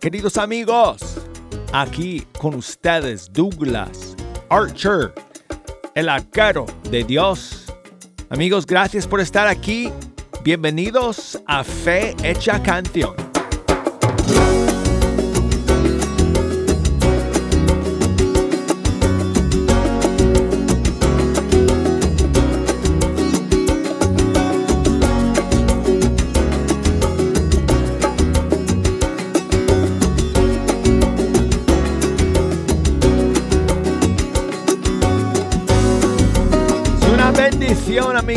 Queridos amigos. Aquí con ustedes Douglas Archer, el arquero de Dios. Amigos, gracias por estar aquí. Bienvenidos a Fe Hecha Canción.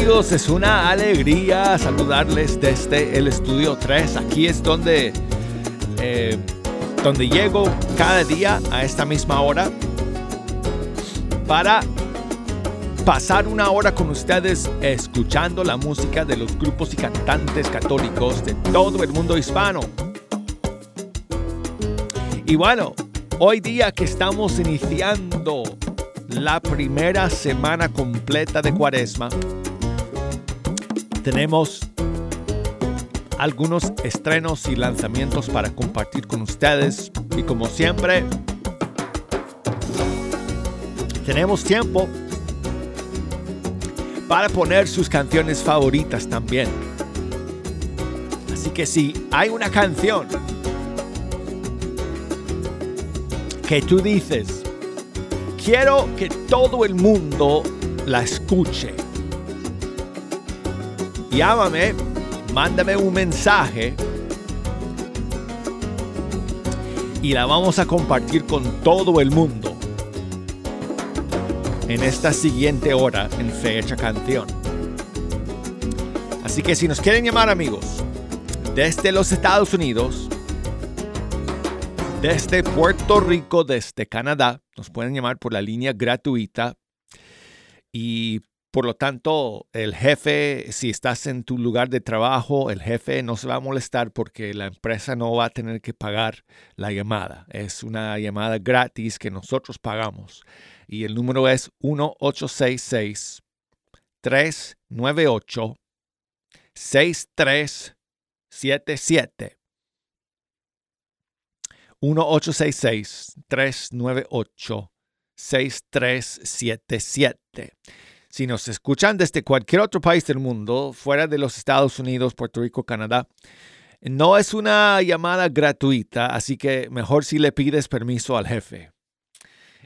Es una alegría saludarles desde el estudio 3. Aquí es donde, eh, donde llego cada día a esta misma hora para pasar una hora con ustedes escuchando la música de los grupos y cantantes católicos de todo el mundo hispano. Y bueno, hoy día que estamos iniciando la primera semana completa de Cuaresma, tenemos algunos estrenos y lanzamientos para compartir con ustedes. Y como siempre, tenemos tiempo para poner sus canciones favoritas también. Así que si hay una canción que tú dices, quiero que todo el mundo la escuche llámame, mándame un mensaje. Y la vamos a compartir con todo el mundo. En esta siguiente hora en Fecha Canción. Así que si nos quieren llamar amigos, desde los Estados Unidos, desde Puerto Rico, desde Canadá, nos pueden llamar por la línea gratuita. Y por lo tanto, el jefe, si estás en tu lugar de trabajo, el jefe no se va a molestar porque la empresa no va a tener que pagar la llamada. Es una llamada gratis que nosotros pagamos. Y el número es 1866 398 6377. 1866 398 6377. Si nos escuchan desde cualquier otro país del mundo, fuera de los Estados Unidos, Puerto Rico, Canadá, no es una llamada gratuita, así que mejor si le pides permiso al jefe.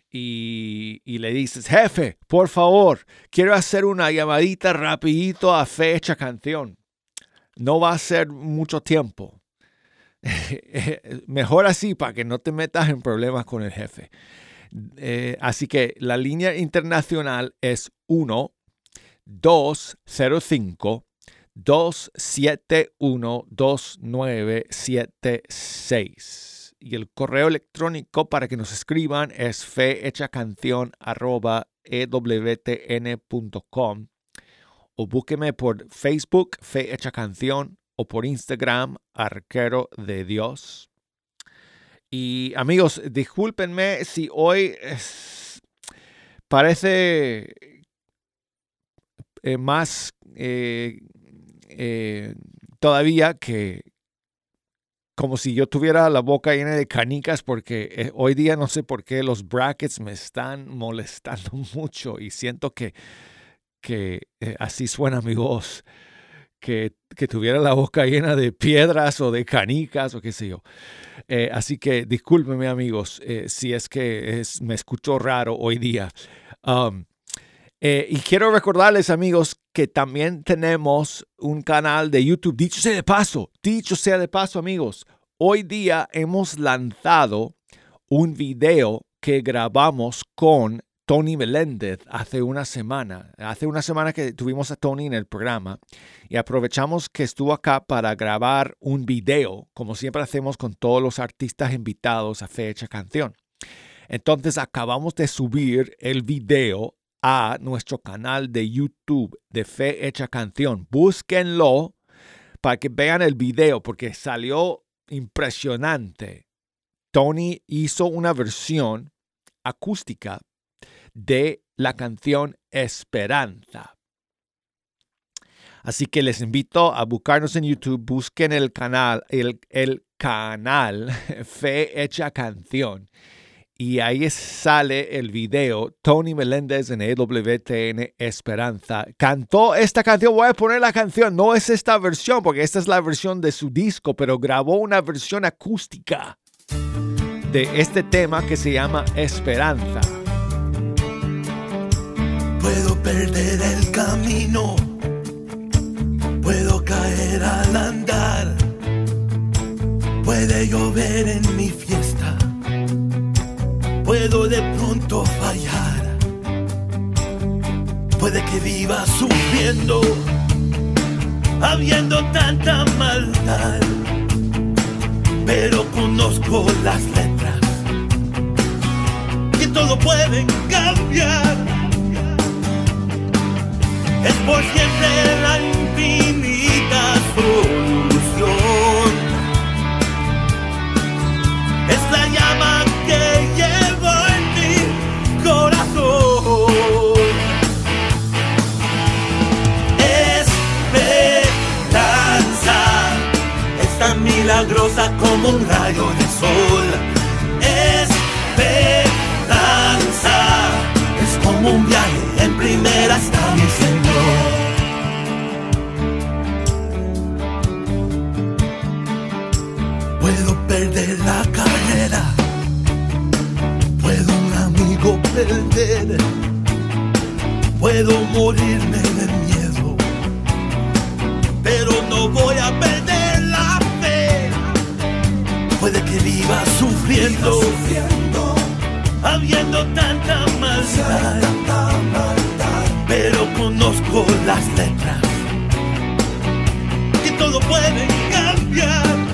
Y, le dices, jefe, por favor, quiero hacer una llamadita rapidito a fecha canción. No va a ser mucho tiempo. Mejor así para que no te metas en problemas con el jefe. Eh, así que la línea internacional es 1 205 271 2976. Y el correo electrónico para que nos escriban es fehechacanción.ewtn.com o búsqueme por Facebook, Fe Canción, o por Instagram, Arquero de Dios. Y amigos, discúlpenme si hoy parece eh, más eh, eh, todavía que como si yo tuviera la boca llena de canicas porque hoy día no sé por qué los brackets me están molestando mucho y siento que, que así suena mi voz que, tuviera la boca llena de piedras o de canicas o qué sé yo. Eh, así que discúlpenme amigos eh, si es que me escucho raro hoy día. Um, eh, y quiero recordarles amigos que también tenemos un canal de YouTube. Dicho sea de paso, dicho sea de paso amigos, hoy día hemos lanzado un video que grabamos con Tony Meléndez hace una semana. Hace una semana que tuvimos a Tony en el programa y aprovechamos que estuvo acá para grabar un video, como siempre hacemos con todos los artistas invitados a Fecha Canción. Entonces acabamos de subir el video a nuestro canal de YouTube de Fe Hecha Canción. Búsquenlo para que vean el video porque salió impresionante. Tony hizo una versión acústica de la canción Esperanza. Así que les invito a buscarnos en YouTube, busquen el canal, el, canal Fe Hecha Canción. Y ahí sale el video. Tony Meléndez en EWTN Esperanza cantó esta canción. Voy a poner la canción. No es esta versión, porque esta es la versión de su disco, pero grabó una versión acústica de este tema que se llama Esperanza. Puedo perder el camino, puedo caer al andar, puede llover en mi fiesta, puedo de pronto fallar, puede que viva sufriendo, habiendo tanta maldad, pero conozco las letras, que todo puede cambiar es por siempre la infinita solución. Es la llama que llevo en mi corazón. Esperanza es tan milagrosa como un rayo de sol. Esperanza es como un viaje en primera hasta perder la carrera, puedo un amigo perder, puedo morirme de miedo, pero no voy a perder la fe. Puede que viva sufriendo, habiendo tanta maldad, pero conozco las letras. Que todo puede cambiar.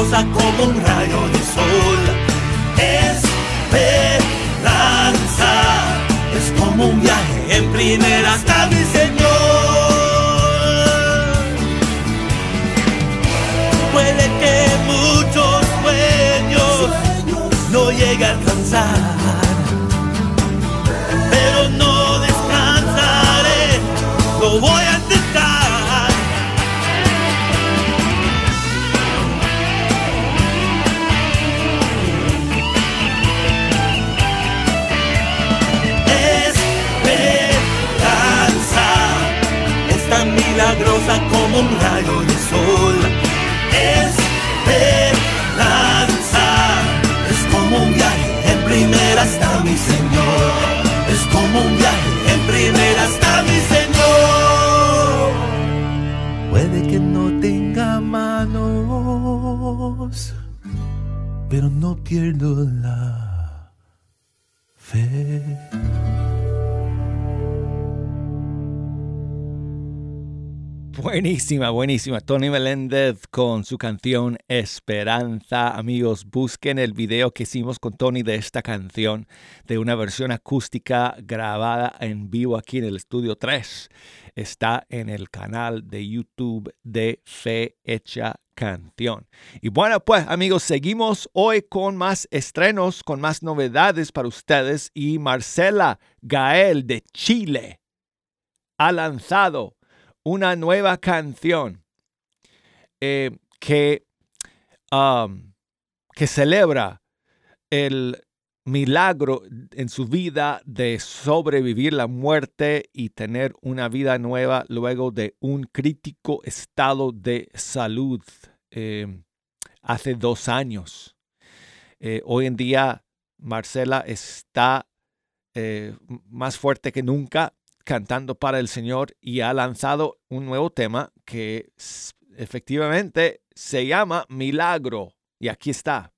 Milagrosa como un rayo de sol. Esperanza es como un viaje en primera hasta mi Señor. Puede que muchos sueños no llegue a alcanzar, como un rayo de sol. Esperanza es como un viaje en primera hasta mi Señor. Es como un viaje en primera hasta mi Señor. Puede que no tenga manos, pero no pierdo la fe. Buenísima, buenísima. Tony Meléndez con su canción Esperanza. Amigos, busquen el video que hicimos con Tony de esta canción, de una versión acústica grabada en vivo aquí en el estudio 3. Está en el canal de YouTube de Fe Hecha Canción. Y bueno, pues amigos, seguimos hoy con más estrenos, con más novedades para ustedes. Y Marcela Gael de Chile ha lanzado una nueva canción eh, que, um, que celebra el milagro en su vida de sobrevivir la muerte y tener una vida nueva luego de un crítico estado de salud eh, hace dos años. Eh, hoy en día Marcela está más fuerte que nunca cantando para el Señor y ha lanzado un nuevo tema que efectivamente se llama Milagro. Y aquí está.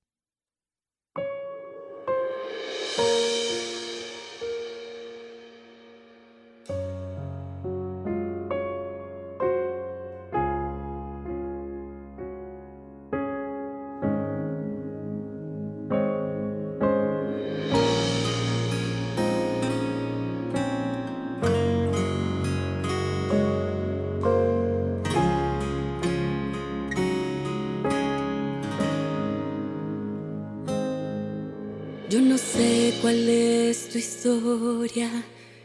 Cuál es tu historia,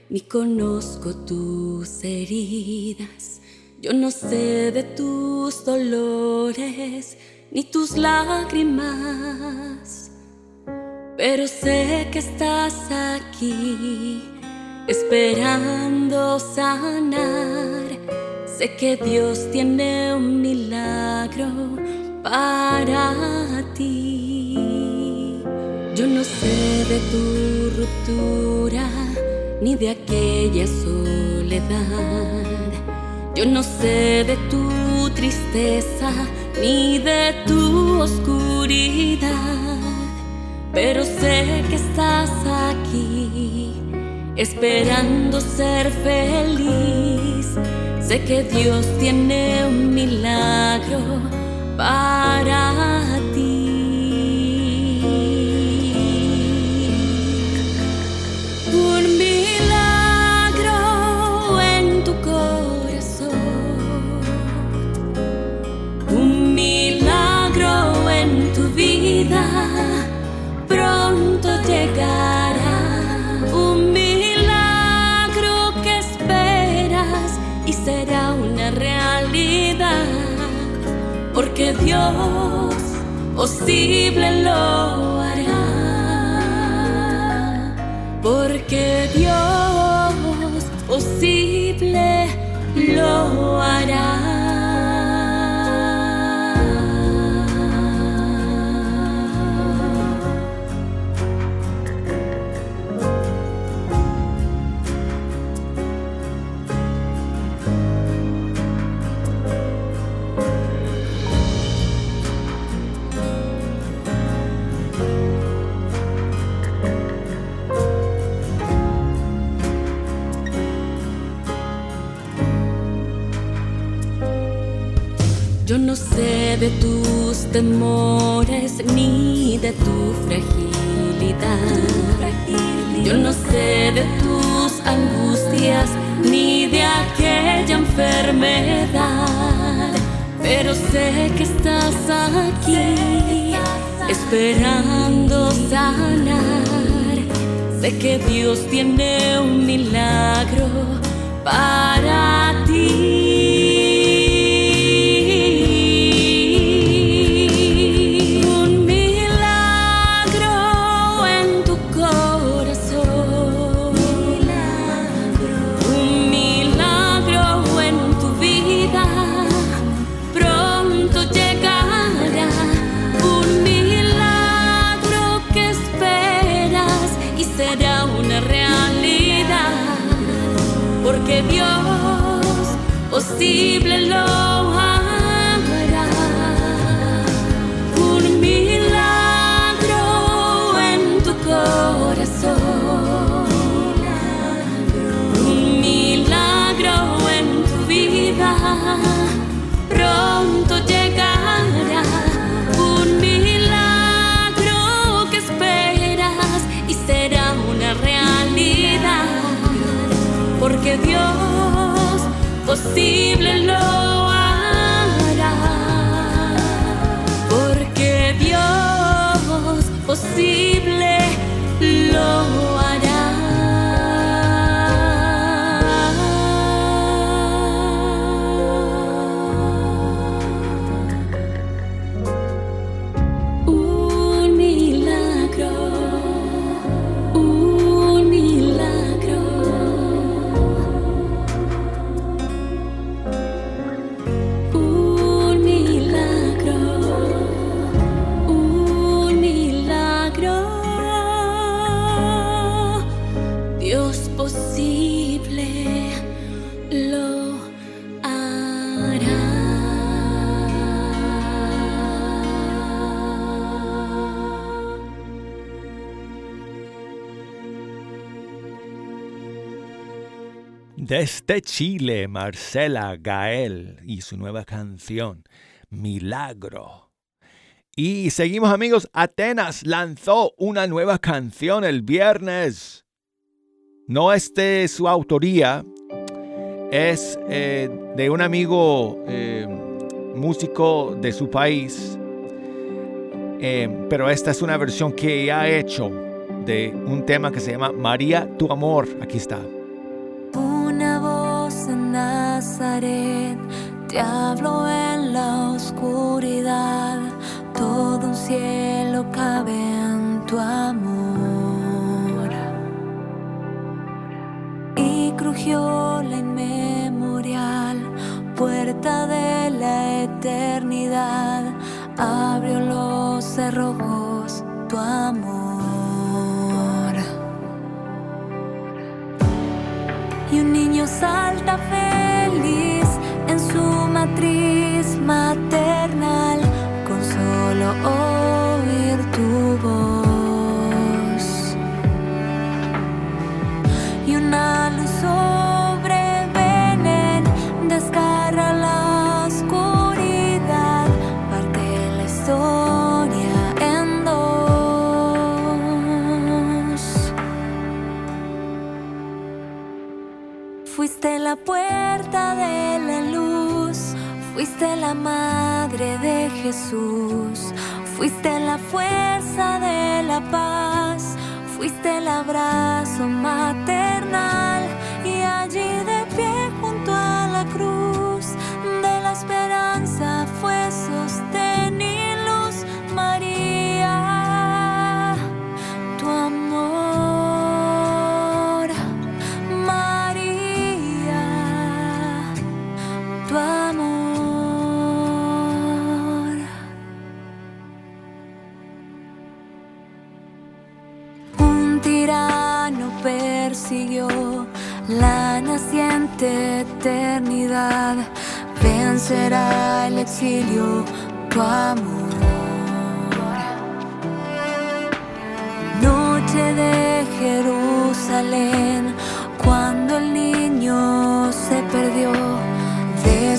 ni conozco tus heridas. Yo no sé de tus dolores, ni tus lágrimas. Pero sé que estás aquí, esperando sanar. Sé que Dios tiene un milagro para ti. Yo no sé de tu ruptura ni de aquella soledad. Yo no sé de tu tristeza ni de tu oscuridad. Pero sé que estás aquí esperando ser feliz. Sé que Dios tiene un milagro para ti. Un milagro que esperas y será una realidad. Porque Dios posible lo hará porque Dios posible lo hará. Dios tiene un milagro Desde Chile, Marcela Gael y su nueva canción, Milagro. Y seguimos amigos, Atenas lanzó una nueva canción el viernes. No es de su autoría, es eh, de un amigo eh, músico de su país, eh, pero esta es una versión que ha hecho de un tema que se llama María, tu amor. Aquí está. Nazaret, te hablo en la oscuridad, todo un cielo cabe en tu amor. Y crujió la inmemorial puerta de la eternidad, abrió los cerrojos tu amor. Y un niño salta また la madre de Jesús, fuiste la fuerza de la paz, fuiste el abrazo maternal. La naciente eternidad vencerá el exilio, tu amor. Noche de Jerusalén, cuando el niño se perdió, de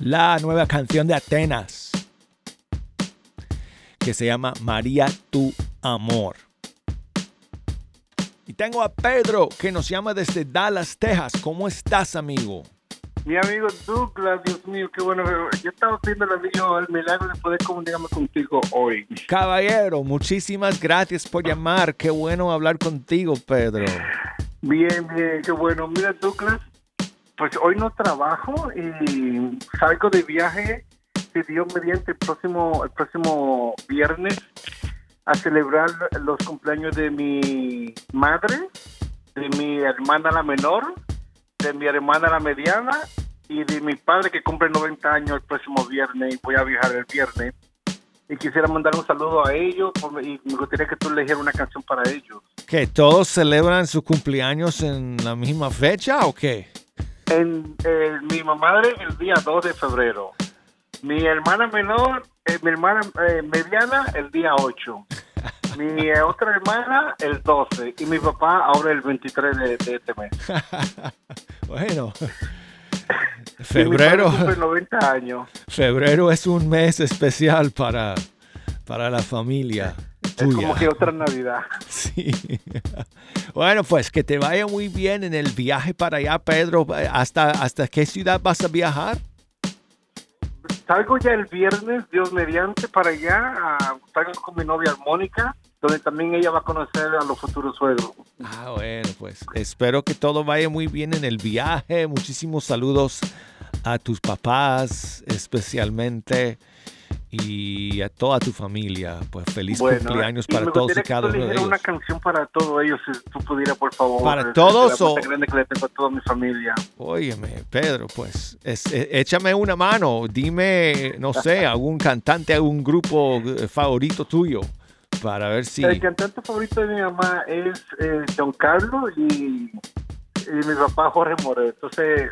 la nueva canción de Atenas que se llama María tu amor. Y tengo a Pedro que nos llama desde Dallas, Texas. ¿Cómo estás, amigo? Mi amigo Douglas, Dios mío, qué bueno. Yo estaba pidiendo el milagro de poder comunicarme contigo hoy. Caballero, muchísimas gracias por llamar. Qué bueno hablar contigo, Pedro. Bien, bien, qué bueno. Mira, Douglas, pues hoy no trabajo y salgo de viaje, si Dios mediante, el próximo, el próximo viernes a celebrar los cumpleaños de mi madre, de mi hermana la menor, de mi hermana la mediana y de mi padre que cumple 90 años el próximo viernes y voy a viajar el viernes. Y quisiera mandar un saludo a ellos y me gustaría que tú eligieras una canción para ellos. ¿Que todos celebran su cumpleaños en la misma fecha o qué? En, eh, mi mamá el día 2 de febrero. Mi hermana menor, eh, mi hermana eh, mediana el día 8. Mi otra hermana el 12 y mi papá ahora el 23 de, este mes. bueno. Febrero. 90 años. Febrero es un mes especial para, para la familia. Es como que otra Navidad. Sí. Bueno, pues que te vaya muy bien en el viaje para allá, Pedro. ¿Hasta, hasta qué ciudad vas a viajar? Salgo ya el viernes, Dios mediante, para allá. salgo con mi novia Mónica, donde también ella va a conocer a los futuros suegros. Ah, bueno, pues espero que todo vaya muy bien en el viaje. Muchísimos saludos a tus papás, especialmente y a toda tu familia. Pues feliz cumpleaños para todos y cada uno de ellos. una canción para todos ellos, si tú pudieras, por favor. ¿Para todos o...? grande que le tengo a toda mi familia. Óyeme, Pedro, pues e, échame una mano. Dime, no sé, algún cantante, algún grupo eh, favorito tuyo para ver si... El cantante favorito de mi mamá es eh, John Carlos y, y mi papá Jorge Moreno. Entonces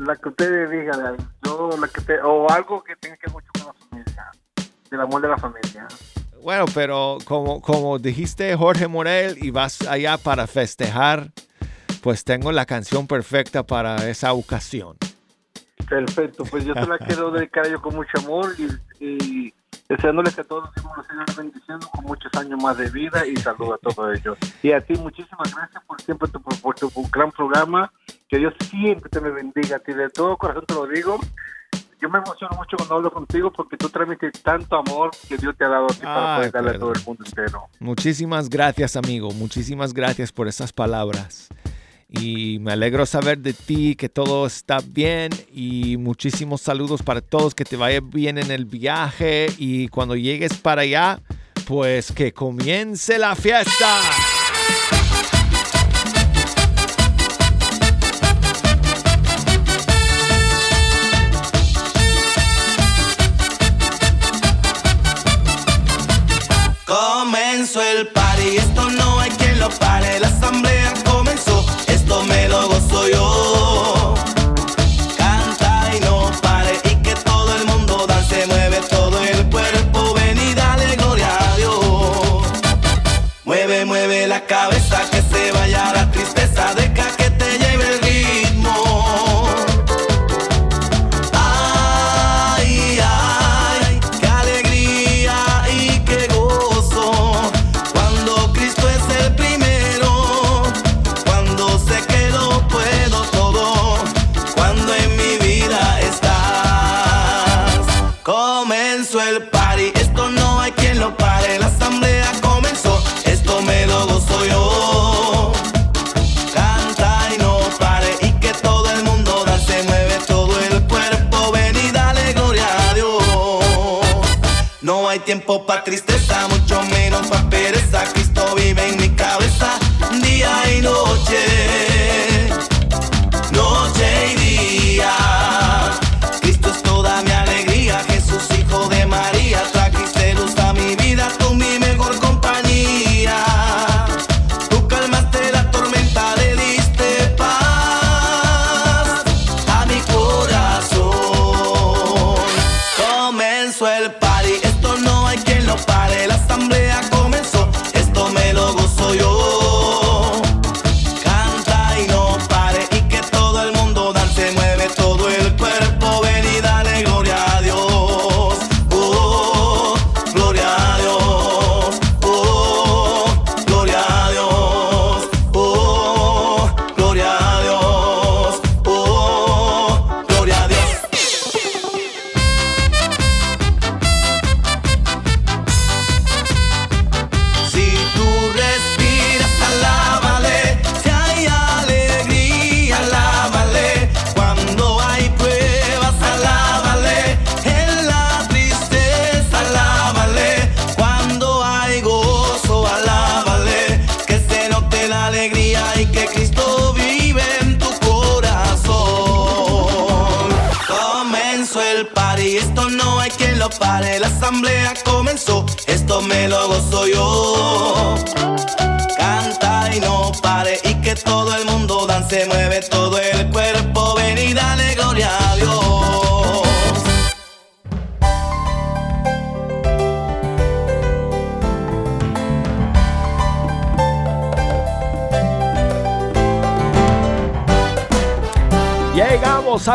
la que ustedes digan, yo, la que o algo que tenga que ver mucho con del amor de la familia. Bueno, pero como, como dijiste Jorge Morel y vas allá para festejar, pues tengo la canción perfecta para esa ocasión. Perfecto, pues yo te la quiero dedicar yo con mucho amor y deseándoles que todos nos sigan bendiciendo con muchos años más de vida y salud a todos ellos. Y a ti muchísimas gracias por siempre tu, por tu gran programa. Que Dios siempre te me bendiga. A ti de todo corazón te lo digo. Yo me emociono mucho cuando hablo contigo porque tú transmites tanto amor que Dios te ha dado a ti para poder darle a todo el mundo entero. Muchísimas gracias, amigo. Muchísimas gracias por esas palabras y me alegro saber de ti que todo está bien y muchísimos saludos para todos, que te vaya bien en el viaje y cuando llegues para allá, pues que comience la fiesta. Comenzó el party, esto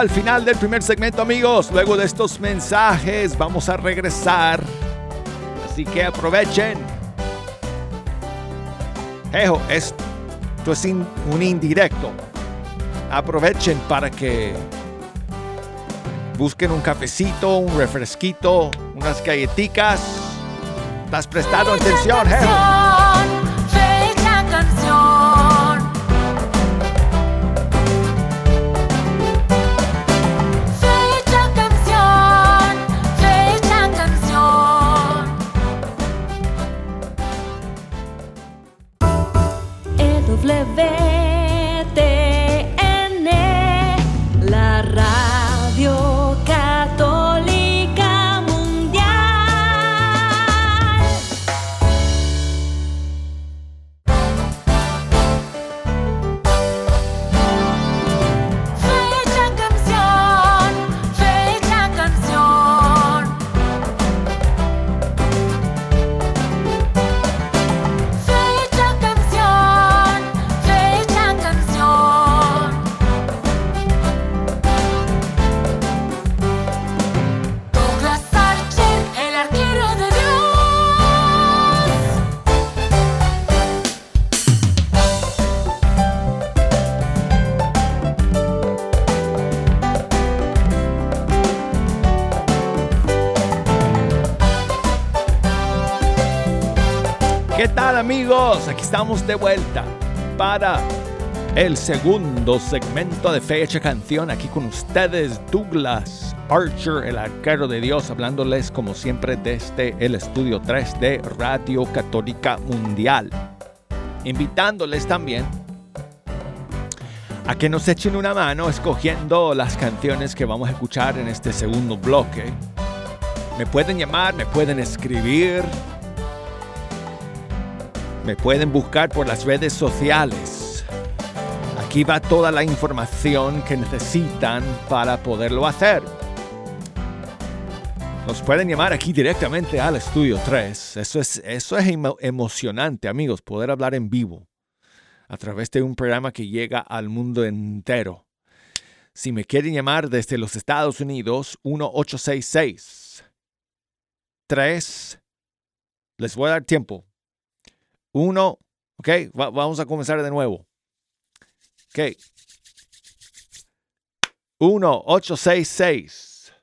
al final del primer segmento, amigos. Luego de estos mensajes, vamos a regresar. Así que aprovechen. Ejo, esto es in- un indirecto. Aprovechen para que busquen un cafecito, un refresquito, unas galletitas. ¿Estás prestando atención, Ejo? EWTN, Aquí estamos de vuelta para el segundo segmento de Fecha Canción. Aquí con ustedes Douglas Archer, el arquero de Dios, hablándoles como siempre desde el estudio 3 de Radio Católica Mundial. Invitándoles también a que nos echen una mano escogiendo las canciones que vamos a escuchar en este segundo bloque. Me pueden llamar, me pueden escribir, me pueden buscar por las redes sociales. Aquí va toda la información que necesitan para poderlo hacer. Nos pueden llamar aquí directamente al estudio 3. Eso es, eso es emo- emocionante, amigos, poder hablar en vivo a través de un programa que llega al mundo entero. Si me quieren llamar desde los Estados Unidos, 1866 3 Les voy a dar tiempo. 1 Ok, va- vamos a comenzar de nuevo. Ok. 1 866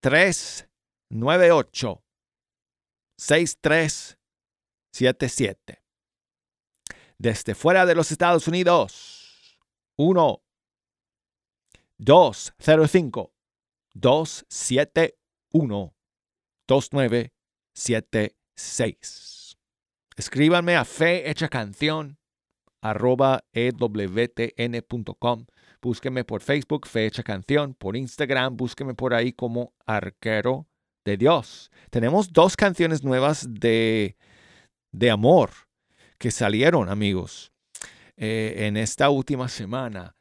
398 6377 Desde fuera de los Estados Unidos. 1 205 271 2976. Escríbanme a fe hecha canción arroba ewtn.com. Búsquenme por Facebook, Fe Hecha Canción, por Instagram, búsquenme por ahí como Arquero de Dios. Tenemos dos canciones nuevas de, de amor que salieron, amigos, eh, en esta última semana.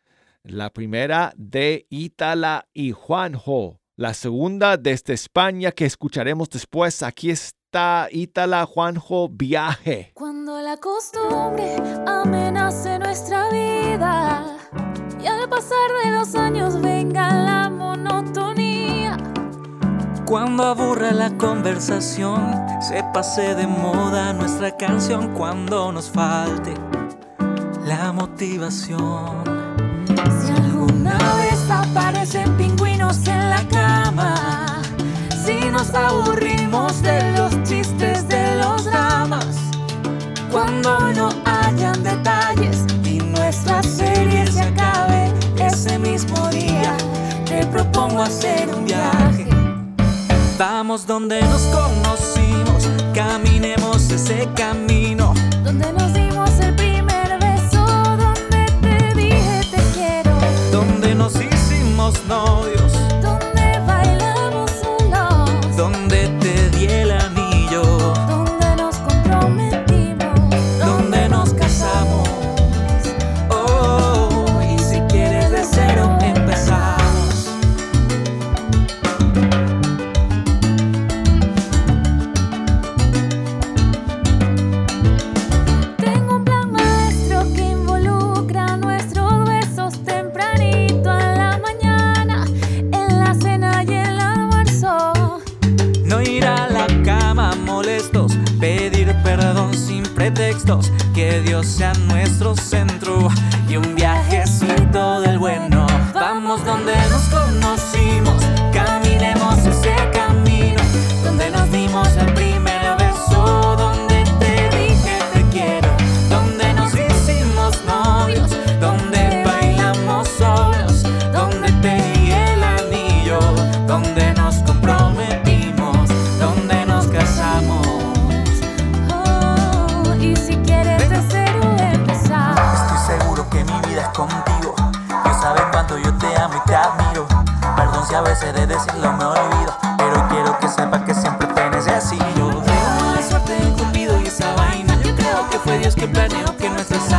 La primera de Ítala y Juanjo. La segunda desde España que escucharemos después. Aquí está Ítala, Juanjo, Viaje. Cuando la costumbre amenace nuestra vida y al pasar de los años venga la monotonía. Cuando aburra la conversación, se pase de moda nuestra canción cuando nos falte la motivación. Si alguna vez aparecen pingüinos en la cama, si nos aburrimos de los chistes de los dramas, cuando no hayan detalles y nuestra serie se acabe ese mismo día, te propongo hacer un viaje. Vamos donde nos conocimos, caminemos ese camino. Donde nos fue Dios que planeó que nuestras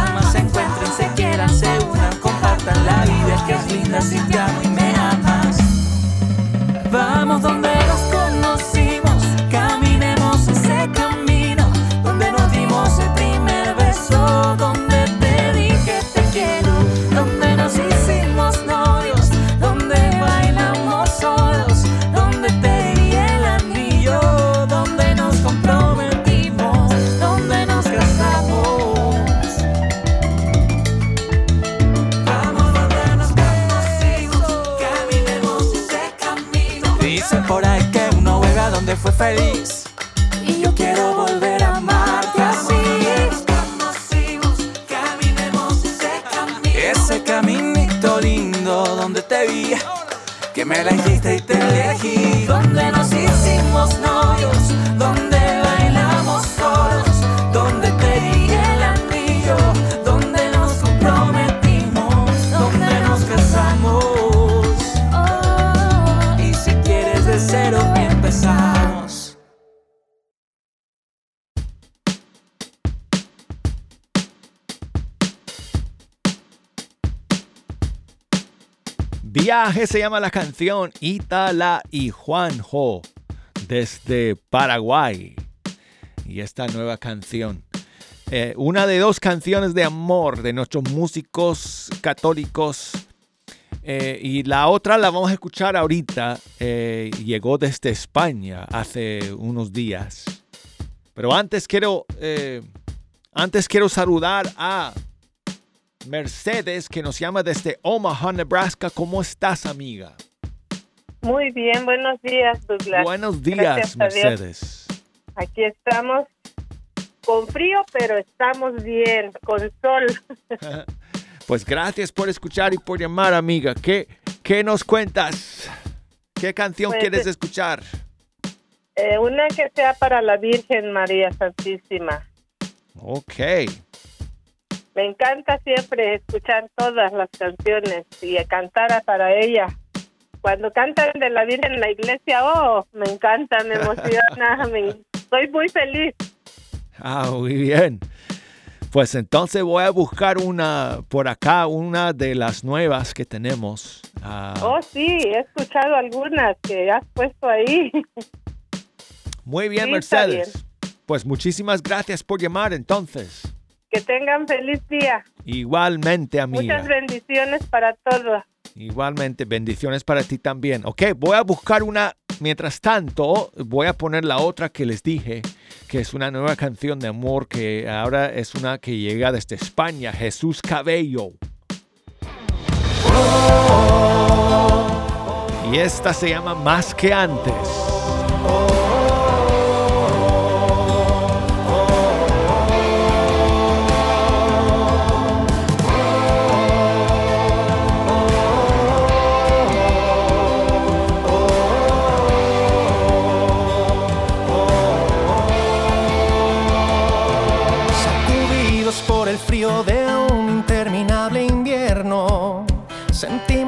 Se llama la canción Itala y Juanjo desde Paraguay. Y esta nueva canción. eh, una de dos canciones de amor de nuestros músicos católicos. eh, y la otra la vamos a escuchar ahorita. eh, llegó desde España hace unos días. Pero antes quiero, antes quiero saludar a Mercedes, que nos llama desde Omaha, Nebraska. ¿Cómo estás, amiga? Muy bien, buenos días, Douglas. Buenos días, Gracias. Mercedes. Aquí estamos con frío, pero estamos bien, con sol. Pues gracias por escuchar y por llamar, amiga. ¿Qué, qué nos cuentas? ¿Qué canción Pues, quieres eh, escuchar? Eh, una que sea para la Virgen María Santísima. Ok. Me encanta siempre escuchar todas las canciones y cantar para ella. Cuando cantan de la Virgen en la iglesia, oh, me encanta, me emociona, me- estoy muy feliz. Ah, muy bien. Pues entonces voy a buscar una por acá, una de las nuevas que tenemos. Ah, Oh, sí, he escuchado algunas que has puesto ahí. muy bien, sí, Mercedes. Pues muchísimas gracias por llamar entonces. Que tengan feliz día. Igualmente, amiga. Muchas bendiciones para todos. Igualmente, bendiciones para ti también. Ok, voy a buscar una. Mientras tanto, voy a poner la otra que les dije, que es una nueva canción de amor que ahora es una que llega desde España, Jesús Cabello. Y esta se llama Más que antes.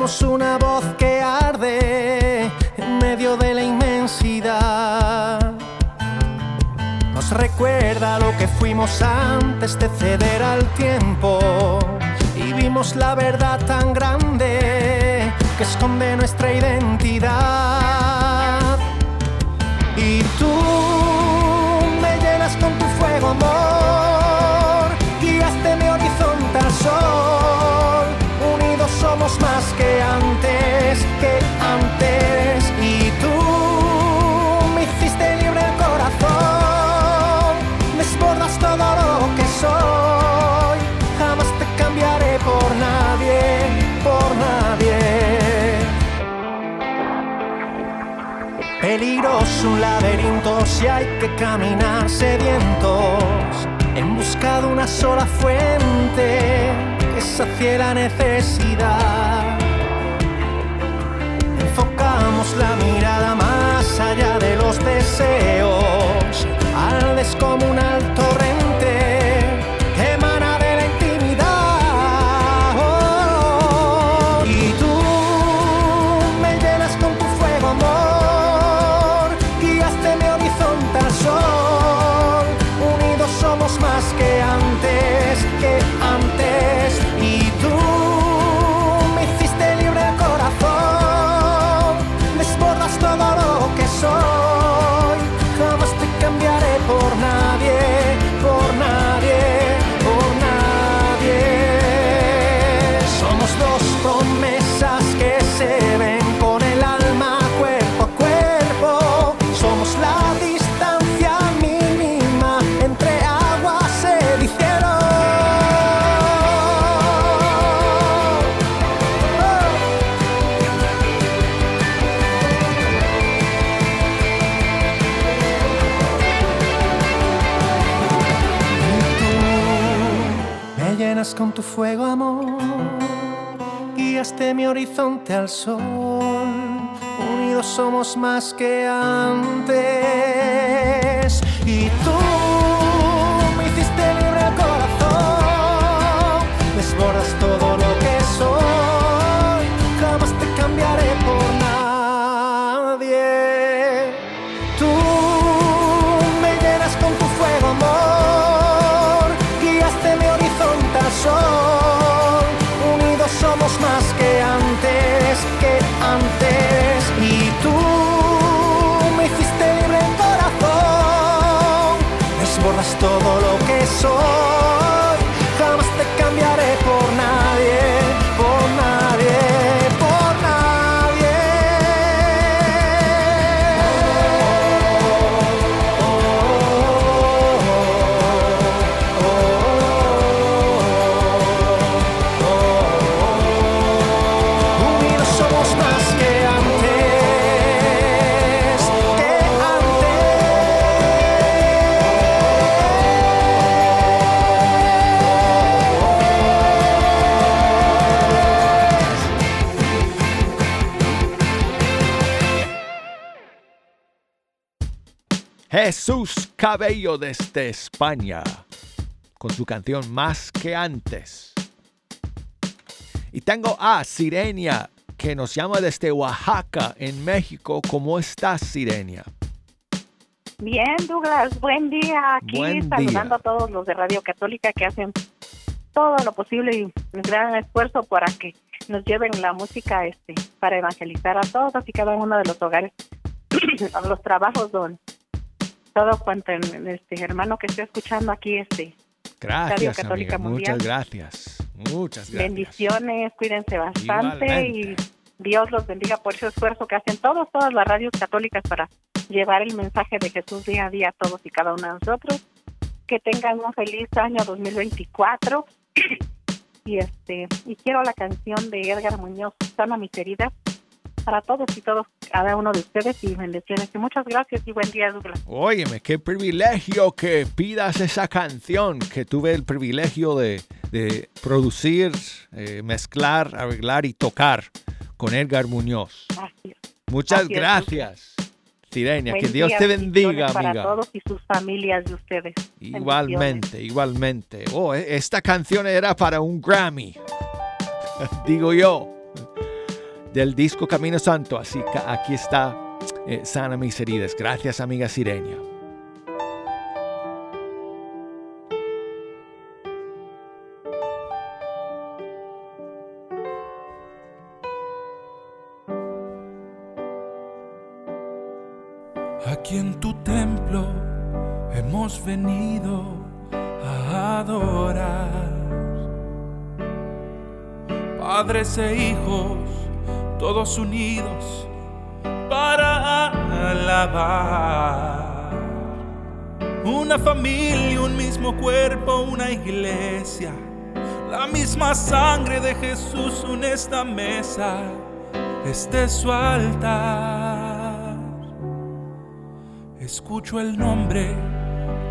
Una voz que arde en medio de la inmensidad. Nos recuerda lo que fuimos antes de ceder al tiempo y vimos la verdad tan grande que esconde nuestra identidad. Y tú me llenas con tu fuego, amor. que antes, que antes. Y tú me hiciste libre el corazón, desbordas todo lo que soy. Jamás te cambiaré por nadie, por nadie. Peligroso un laberinto si hay que caminar sedientos en busca de una sola fuente que sacie la necesidad. Enfocamos la mirada más allá de los deseos al descomunal torrente con tu fuego, amor. Guiaste mi horizonte al sol. Unidos somos más que antes. Y tú Jesús Cabello desde España, con su canción Más que antes. Y tengo a Sirenia, que nos llama desde Oaxaca, en México. ¿Cómo estás, Sirenia? Bien, Douglas, buen día. Aquí Buen saludando día. a todos los de Radio Católica que hacen todo lo posible y un gran esfuerzo para que nos lleven la música este para evangelizar a todos y cada uno de los hogares, a los trabajos, don. Todo cuanto en- este hermano que esté escuchando aquí, este, Gracias, Católica amiga. Mundial. Muchas gracias. Muchas gracias. bendiciones, cuídense bastante y. Dios los bendiga por ese esfuerzo que hacen todos, todas las radios católicas para llevar el mensaje de Jesús día a día a todos y cada uno de nosotros. Que tengan un feliz año 2024. y este y quiero la canción de Edgar Muñoz, Sana mis heridas, para todos y todos, cada uno de ustedes y bendiciones. Y muchas gracias y buen día, Douglas. Óyeme, qué privilegio que pidas esa canción que tuve el privilegio de, de producir, eh, mezclar, arreglar y tocar con Edgar Muñoz. Es. Muchas Así es, gracias, Sirenia. Buen Que Dios día, te bendiga, para amiga. todos y sus familias de ustedes. Igualmente, igualmente. Oh, e- esta canción era para un Grammy, digo yo, del disco Camino Santo. Así que aquí está eh, Sana mis heridas. Gracias, amiga Sirenia. Aquí en tu templo hemos venido a adorar. Padres e hijos, unidos para alabar. Una familia, un mismo cuerpo, una iglesia. La misma sangre de Jesús une esta mesa. Este es su altar. escucho el nombre,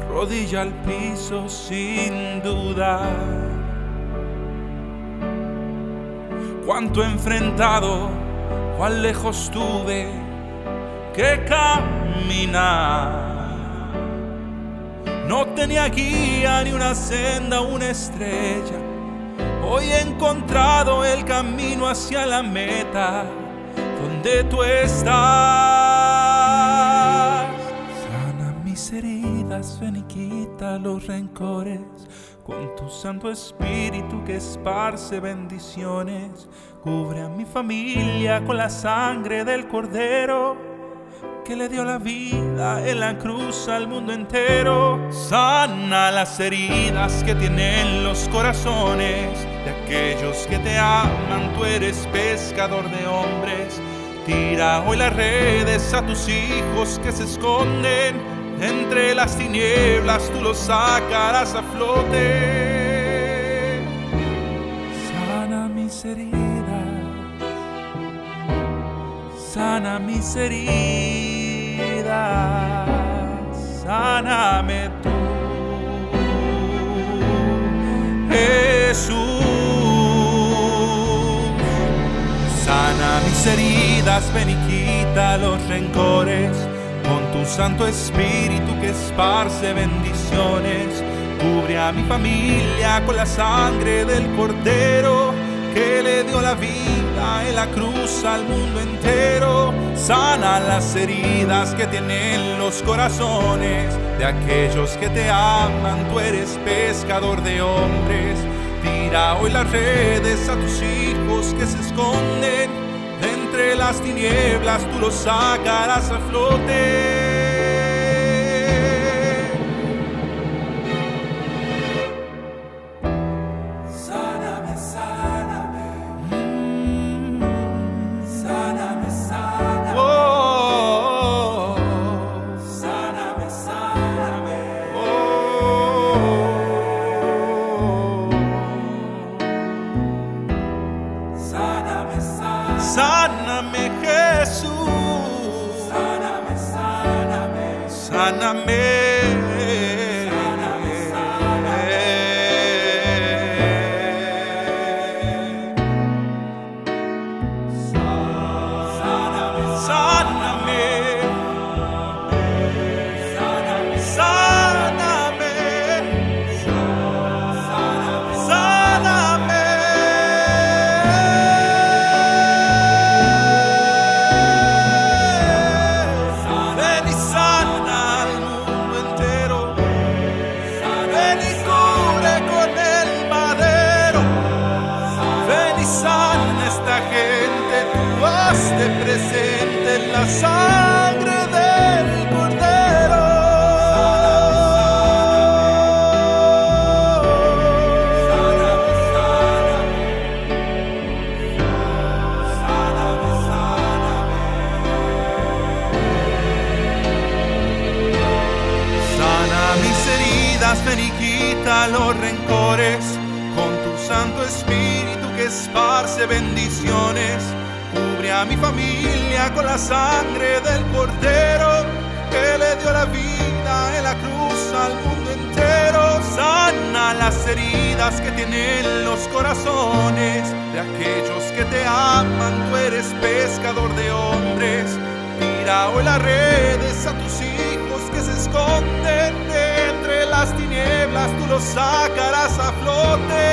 rodilla al piso sin dudar. Cuánto enfrentado, cuán lejos tuve que caminar. No tenía guía ni una senda, una estrella. Hoy he encontrado el camino hacia la meta, donde tú estás. Sana mis heridas, ven y quita los rencores, con tu Santo Espíritu que esparce bendiciones. Cubre a mi familia con la sangre del Cordero que le dio la vida en la cruz al mundo entero. Sana las heridas que tienen los corazones de aquellos que te aman. Tú eres pescador de hombres. Tira hoy las redes a tus hijos que se esconden. Entre las tinieblas tú los sacarás a flote. Sana mis heridas sana mis heridas, sáname tú, Jesús. Sana mis heridas, ven los rencores, tu Santo Espíritu que esparce bendiciones. Cubre a mi familia con la sangre del Cordero que le dio la vida en la cruz al mundo entero. Sana las heridas que tienen los corazones de aquellos que te aman. Tú eres pescador de hombres. Tira hoy las redes a tus hijos que se esconden. De entre las tinieblas tú los sacarás a flote. Los rencores con tu Santo Espíritu que esparce bendiciones. Cubre a mi familia con la sangre del Cordero que le dio la vida en la cruz al mundo entero. Sana las heridas que tienen los corazones de aquellos que te aman. Tú eres pescador de hombres. Tira hoy las redes a tus las tinieblas, tú los sacarás a flote.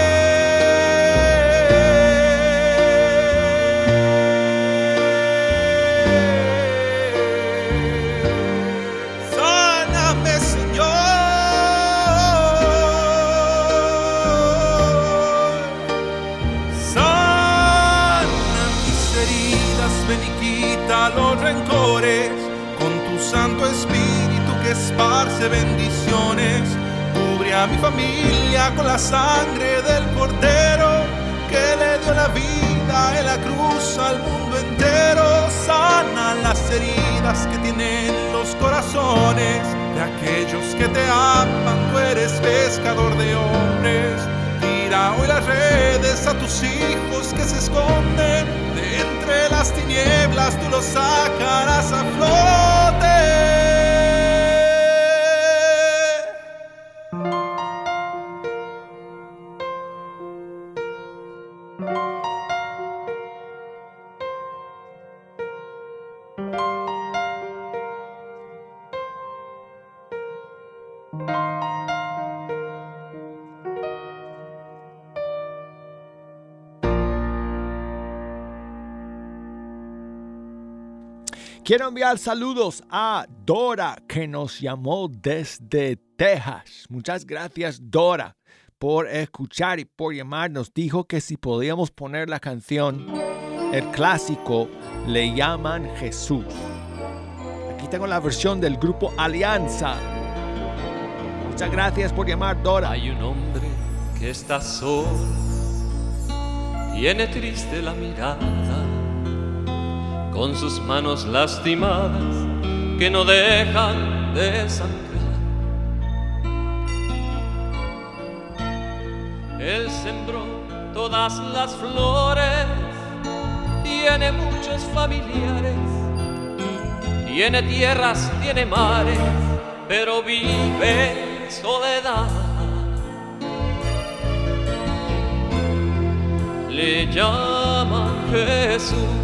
Sáname, Señor. Sana mis heridas, quita los rencores con tu Santo Espíritu esparce bendiciones. Cubre a mi familia con la sangre del Cordero que le dio la vida en la cruz al mundo entero. Sana las heridas que tienen los corazones de aquellos que te aman. Tú eres pescador de hombres. Tira hoy las redes a tus hijos que se esconden de entre las tinieblas. Tú los sacarás a flote. Quiero enviar saludos a Dora que nos llamó desde Texas. Muchas gracias Dora por escuchar y por llamar. Nos dijo que si podíamos poner la canción, el clásico, Le llaman Jesús. Aquí tengo la versión del grupo Alianza. Muchas gracias por llamar Dora. Hay un hombre que está solo, tiene triste la mirada, con sus manos lastimadas que no dejan de sangrar. Él sembró todas las flores, tiene muchos familiares, tiene tierras, tiene mares, pero vive en soledad. Le llaman Jesús,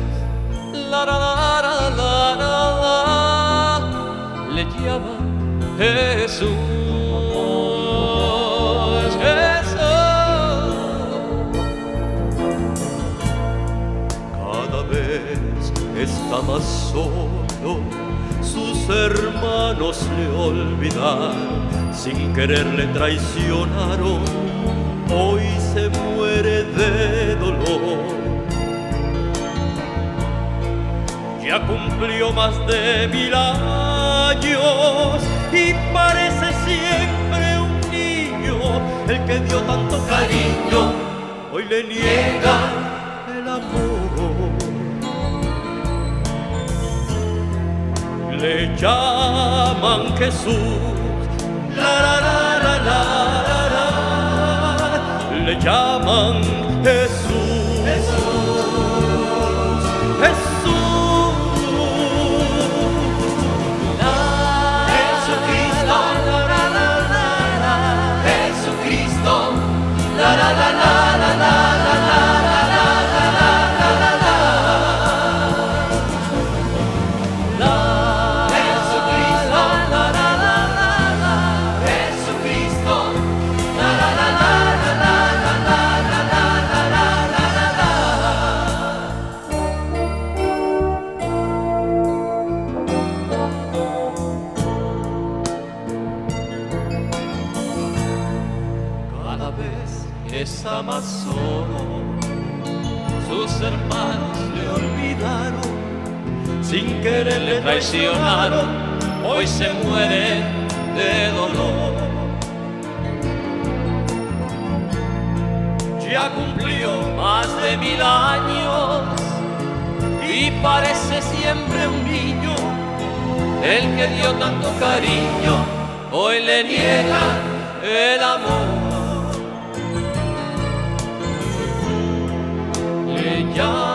le llaman Jesús. Cada vez está más solo, sus hermanos le olvidaron, sin querer le traicionaron, hoy se muere de dolor. Ya cumplió más de mil años y parece siempre un niño, el que dio tanto cariño, hoy le niega el amor. Le llaman Jesús, la la la la la la, la. le llaman Jesús, más solo, sus hermanos le olvidaron, sin querer le traicionaron, hoy se muere de dolor. Ya cumplió más de mil años y parece siempre un niño, el que dio tanto cariño, hoy le niega el amor. Señor.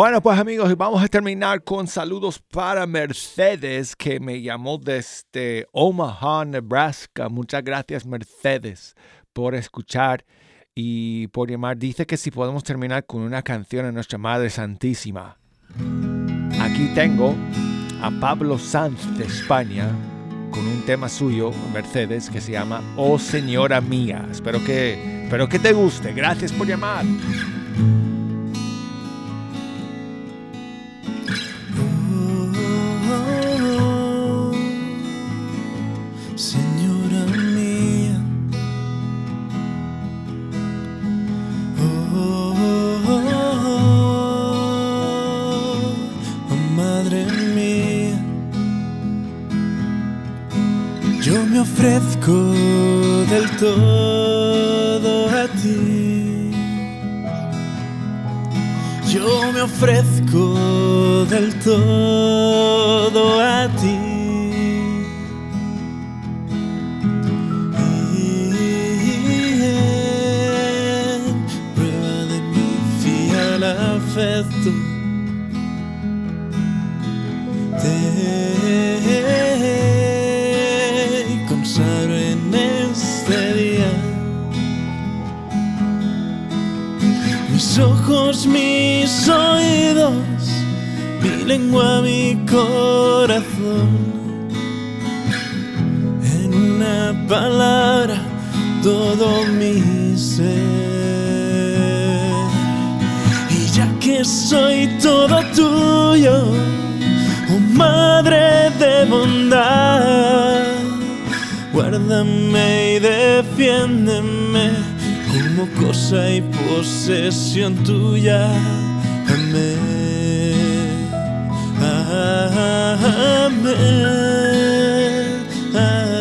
Bueno, pues amigos, vamos a terminar con saludos para Mercedes, que me llamó desde Omaha, Nebraska. Muchas gracias, Mercedes, por escuchar y por llamar. Dice que si podemos terminar con una canción a nuestra Madre Santísima. aquí tengo a Pablo Sanz de España con un tema suyo, Mercedes, que se llama Oh Señora Mía. Espero que, espero que te guste. Gracias por llamar. Me ofrezco del todo a ti. Yo me ofrezco del todo a ti. prueba de mi fiel afecto. Ojos, mis oídos, mi lengua, mi corazón. En una palabra todo mi ser. Y ya que soy todo tuyo, oh Madre de bondad, guárdame y defiéndeme como cosa y posesión tuya. Amén. Amén. Amén.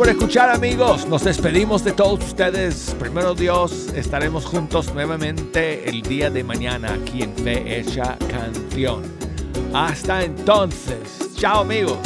Por escuchar amigos. Nos despedimos de todos ustedes. Primero Dios, estaremos juntos nuevamente el día de mañana aquí en Fe Canción. Hasta entonces. Chao amigos.